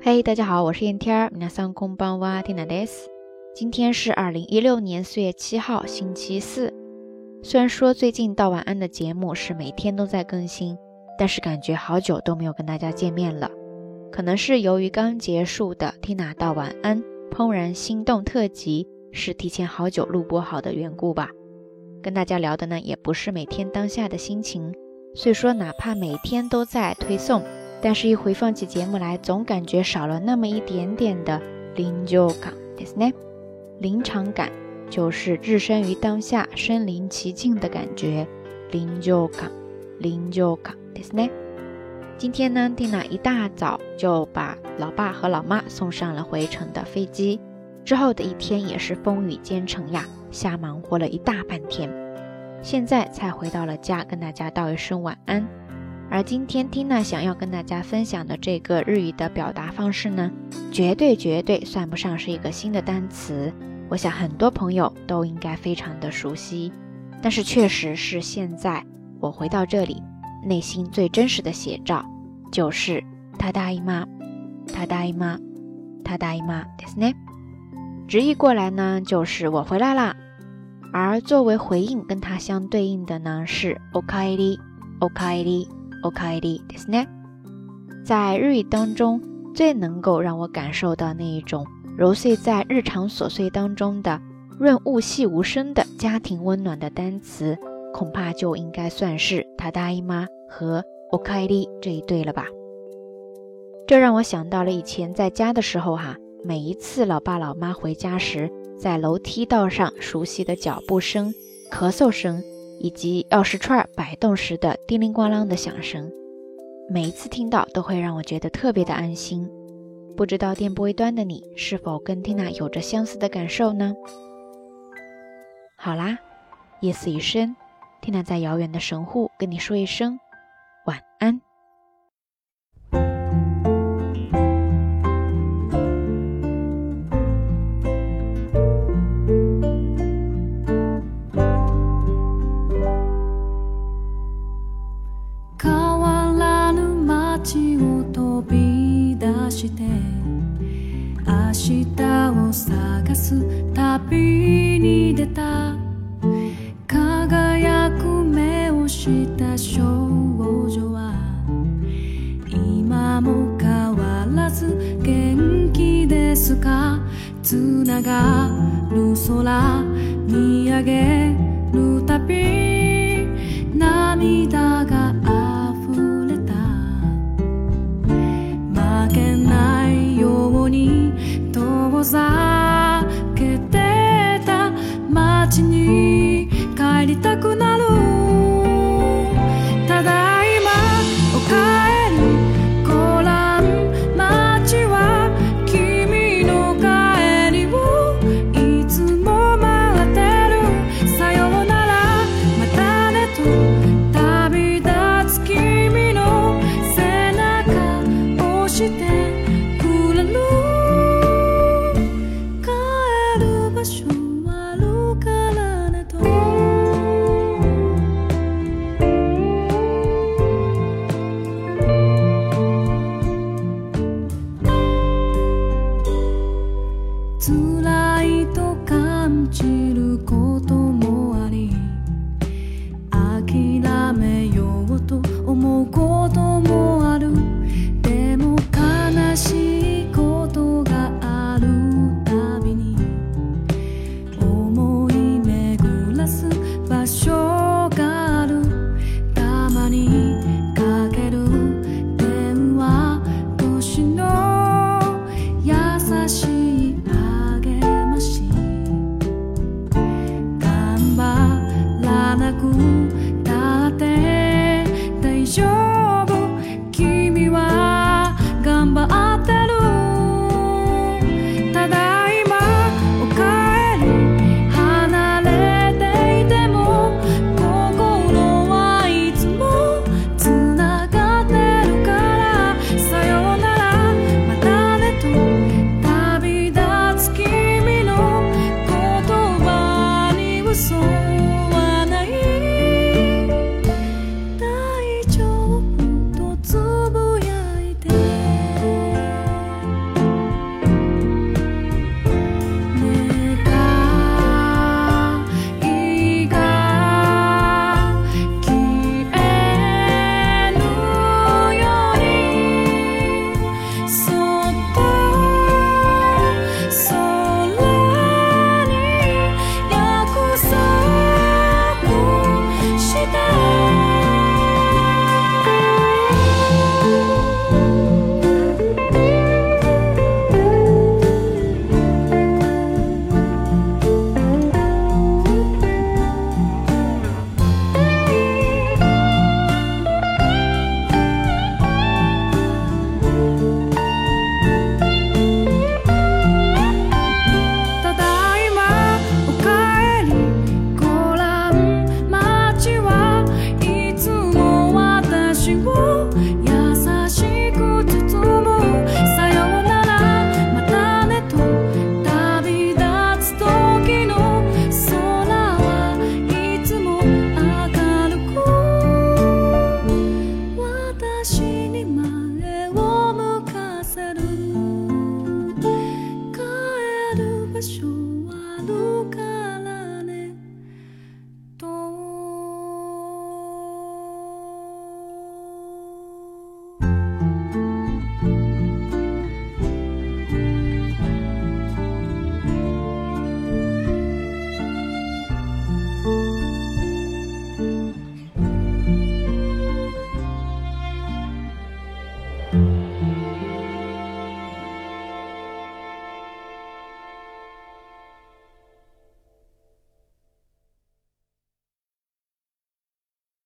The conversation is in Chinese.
嘿，大家好，我是燕天儿。皆さんこんばんは、ティナです。今天是二零一六年四月七号，星期四。虽然说最近到晚安的节目是每天都在更新，但是感觉好久都没有跟大家见面了。可能是由于刚结束的 Tina 到晚安怦然心动特辑是提前好久录播好的缘故吧。跟大家聊的呢，也不是每天当下的心情。所以说，哪怕每天都在推送， 但是一回放起节目来，总感觉少了那么一点点的临就感，对不对？临场感就是置身于当下、身临其境的感觉。临就感，临就感，对不对？今天呢，蒂娜一大早就把老爸和老妈送上了回程的飞机，之后的一天也是风雨兼程呀，瞎忙活了一大半天。现在才回到了家，跟大家道一声晚安。而今天 Tina 想要跟大家分享的这个日语的表达方式呢，绝对绝对算不上是一个新的单词，我想很多朋友都应该非常的熟悉。但是确实是现在我回到这里，内心最真实的写照就是他大姨妈，他大姨妈，他大姨妈，对不对？直译过来呢，就是我回来啦。而作为回应，跟它相对应的呢是“okaeri”，“okaeri”，“okaeri” ですね。在日语当中，最能够让我感受到那一种揉碎在日常琐碎当中的润物细无声的家庭温暖的单词，恐怕就应该算是“ただいま”和 “okaeri” 这一对了吧。这让我想到了以前在家的时候哈，每一次老爸老妈回家时。在楼梯道上熟悉的脚步声、咳嗽声， 以及钥匙串摆动时的叮铃咣啷的响声，每一次听到都会让我觉得特别的安心。不知道电波一端的你是否跟 Tina 有着相似的感受呢？好啦，夜色已深，Tina 在遥远的神户跟你说一声下を探す旅に出た。輝く目をした少女は今も変わらず元気ですか？つながる空見上げるたび涙ふざけてた街に帰りたくなる home.